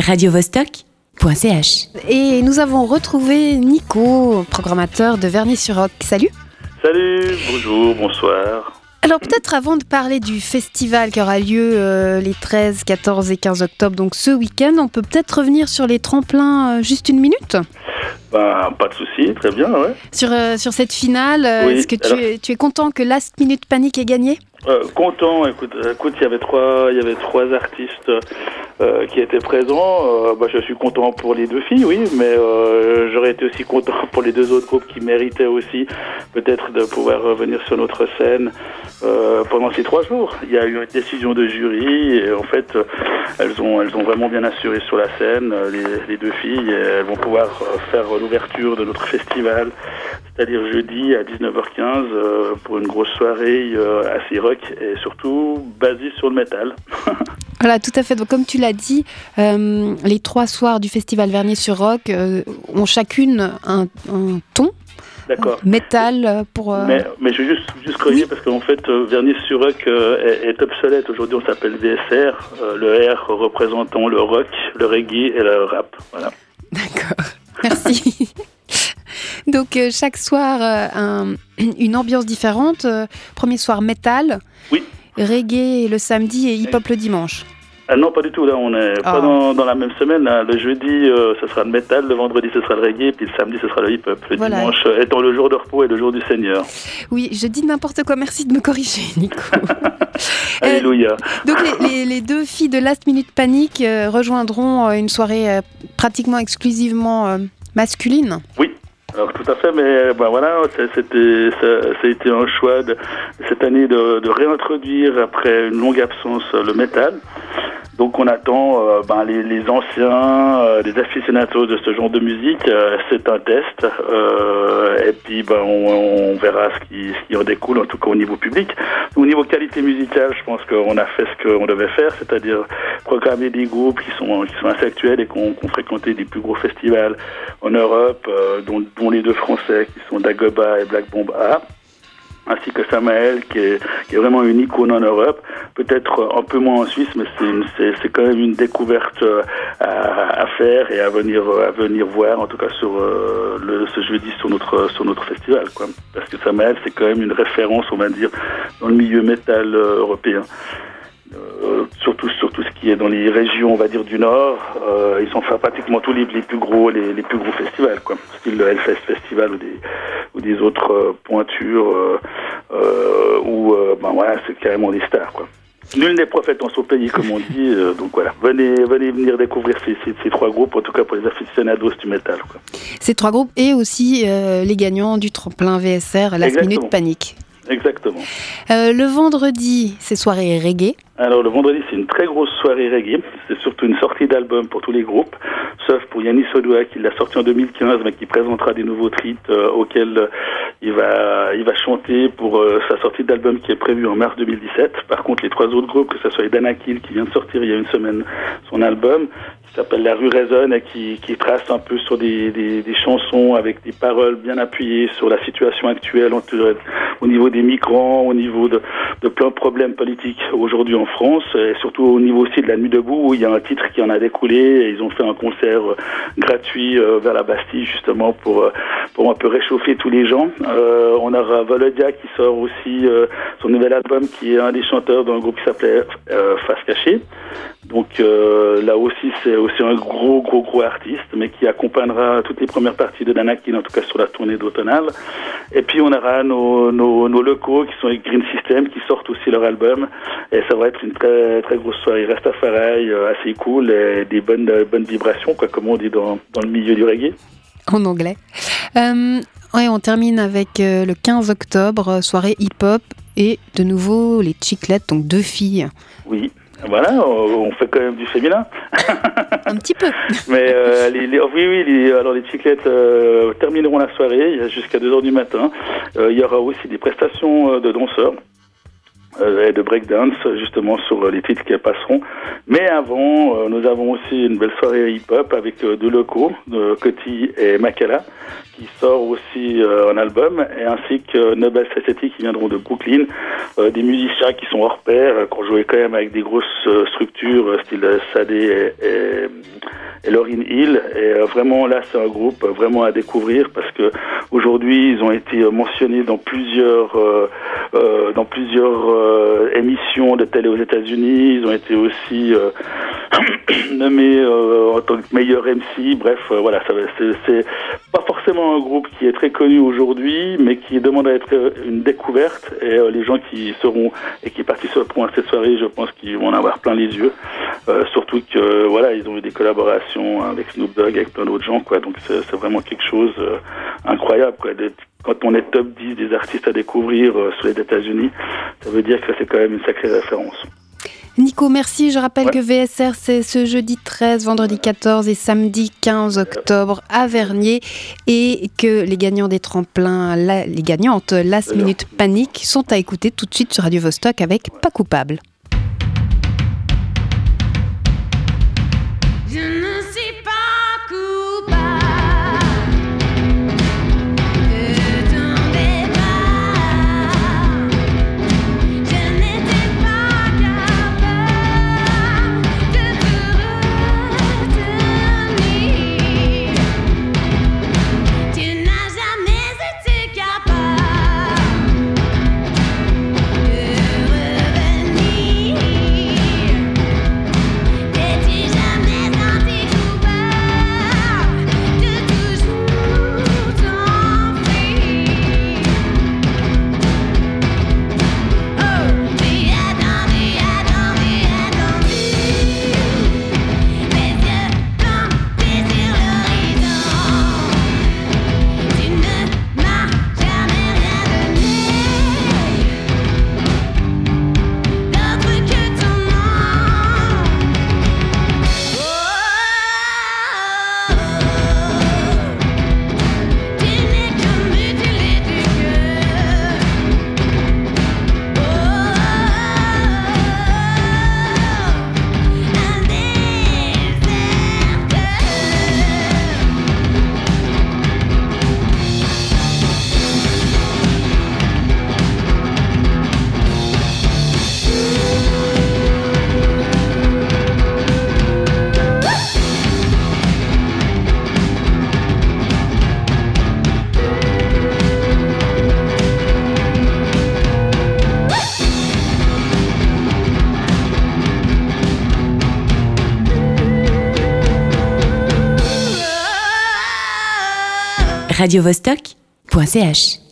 radiovostok.ch. Et nous avons retrouvé Nico, programmateur de Vernis-sur-Roc. Salut Salut, bonjour, bonsoir. Alors peut-être avant de parler du festival qui aura lieu euh, les 13, 14 et 15 octobre, donc ce week-end, on peut peut-être revenir sur les tremplins euh, juste une minute? Ben, pas de souci, très bien, ouais. sur, euh, sur cette finale. euh, Oui, Est-ce que tu, es, tu es content que Last Minute Panic ait gagné Euh, content, écoute, euh, écoute, il y avait trois, il y avait trois artistes qui étaient présents. Bah, je suis content pour les deux filles, oui, mais j'aurais été aussi content pour les deux autres groupes qui méritaient aussi peut-être de pouvoir revenir sur notre scène pendant ces trois jours. Il y a eu une décision de jury et en fait, elles ont, elles ont vraiment bien assuré sur la scène. Les, les deux filles, et elles vont pouvoir faire l'ouverture de notre festival, c'est-à-dire jeudi à 19h15 euh, pour une grosse soirée euh, assez rock et surtout basée sur le métal. Voilà, tout à fait. Donc, comme tu l'as dit, euh, les trois soirs du festival Vernier-sur-Roc euh, ont chacune un, un ton D'accord. métal pour. euh, Mais, mais je vais juste, juste corriger Oui. parce qu'en fait, euh, Vernis sur Rock euh, est, est obsolète. Aujourd'hui, on s'appelle VSR, le R représentant le rock, le reggae et le rap. Voilà. Donc euh, chaque soir, euh, un- une ambiance différente. Euh, premier soir métal, Oui. reggae le samedi et hip-hop le dimanche. Ah non, pas du tout. Là, on n'est Ah. pas dans, dans la même semaine. là. Le jeudi, ce sera le métal. Le vendredi, ce sera le reggae. Puis le samedi, ce sera le hip-hop. Le Voilà. dimanche étant le jour de repos et le jour du Seigneur. Oui, je dis n'importe quoi, merci de me corriger, Nico. Alléluia. Donc les, les- les deux filles de Last Minute Panic rejoindront une soirée pratiquement exclusivement masculine. Alors tout à fait, mais ben voilà, c'était, ça, a été un choix de, cette année de, de réintroduire après une longue absence le métal. Donc on attend euh, ben, les, les anciens, euh, les aficionados de ce genre de musique. euh, c'est un test, euh, et puis ben, on, on verra ce qui, ce qui en découle, en tout cas au niveau public. Au niveau qualité musicale, je pense qu'on a fait ce qu'on devait faire, c'est-à-dire programmer des groupes qui sont, qui sont assez actuels et qui ont, des plus gros festivals en Europe, euh, dont, dont les deux Français qui sont Dagoba et Black Bomb A, ainsi que Samael qui est, qui est vraiment une icône en Europe, peut-être un peu moins en Suisse, mais c'est quand même une découverte euh, à, faire et à venir à venir voir, en tout cas sur euh, le, ce jeudi sur notre sur notre festival, quoi. Parce que Samael c'est quand même une référence, on va dire, dans le milieu métal euh, européen. Surtout sur tout ce qui est dans les régions, on va dire, du Nord. Ils ont fait pratiquement tous les, les plus gros, les, plus gros festivals, quoi. Style le Hellfest Festival ou des, ou des autres pointures euh, où, ben voilà, c'est carrément des stars, quoi. Nul n'est prophète en son pays, comme on dit. euh, donc voilà, venez, venez venir découvrir ces, ces, ces trois groupes, en tout cas pour les aficionados du métal, quoi. Ces trois groupes et aussi euh, les gagnants du tremplin VSR Last Exactement. Minute Panic. Exactement. Euh, le vendredi, c'est soirée reggae. Alors le vendredi, c'est une très grosse soirée reggae. C'est surtout une sortie d'album pour tous les groupes, sauf pour Yannis Odoa qui l'a sorti en 2015, mais qui présentera des nouveaux titres euh, auxquels euh, il va il va chanter pour euh, sa sortie d'album qui est prévue en mars 2017. Par contre, les trois autres groupes, que ce soit Danakil qui vient de sortir il y a une semaine son album, s'appelle La rue résonne et qui, qui trace un peu sur des, des, des chansons avec des paroles bien appuyées sur la situation actuelle au niveau des migrants, au niveau de, de plein de problèmes politiques aujourd'hui en France, et surtout au niveau aussi de la Nuit debout, où il y a un titre qui en a découlé, et ils ont fait un concert euh, gratuit euh, vers la Bastille justement pour, euh, pour un peu réchauffer tous les gens. Euh, on aura Volodia qui sort aussi son nouvel album, qui est un des chanteurs d'un groupe qui s'appelait euh, Face Cachée. Donc euh, là aussi, c'est aussi un gros, gros, gros artiste, mais qui accompagnera toutes les premières parties de Danakil, en tout cas sur la tournée d'automnale. Et puis on aura nos, nos, nos locaux qui sont les Green System, qui sortent aussi leur album. Et ça va être une très, très grosse soirée Rastafari, euh, assez cool, et des bonnes, bonnes vibrations, quoi, comme on dit dans, dans le milieu du reggae. en anglais. Euh, ouais, on termine avec euh, le 15 octobre, soirée hip-hop et de nouveau les chiclettes, donc deux filles. Oui. Voilà, on on fait quand même du féminin. Un petit peu. Mais euh, les, les- oui, oui, les, alors les chiclettes euh, termineront la soirée il y a jusqu'à 2h du matin. Euh, il y aura aussi des prestations de danseurs. et de breakdance justement sur les titres qui passeront. Mais avant, nous avons aussi une belle soirée hip-hop avec deux locaux, Coty et Makala, qui sort aussi un album, et ainsi que Nobel Society qui viendront de Brooklyn, des musiciens qui sont hors pair, qui ont joué quand même avec des grosses structures, style Sadé et, et Lauryn Hill. Et vraiment là, c'est un groupe vraiment à découvrir parce que aujourd'hui, ils ont été mentionnés dans plusieurs euh, euh, dans plusieurs euh, émissions de télé aux États-Unis. Ils ont été aussi euh, nommés en tant que meilleur MC. Bref, voilà, c'est pas forcément un groupe qui est très connu aujourd'hui, mais qui demande à être une découverte. Et les gens qui seront et qui participeront à cette soirée, je pense qu'ils vont en avoir plein les yeux. surtout que voilà, ils ont eu des collaborations avec Snoop Dogg, avec plein d'autres gens, quoi. Donc c'est vraiment quelque chose incroyable, quoi quand on est top 10 des artistes à découvrir euh, sur les États-Unis, ça veut dire que c'est quand même une sacrée référence. Nico, merci. Je rappelle que VSR, c'est ce jeudi 13, vendredi 14 et samedi 15 octobre à Vernier et que les gagnants des tremplins, les gagnantes Last Minute Panic sont à écouter tout de suite sur Radio Vostok avec Pas Coupable. radiovostok.ch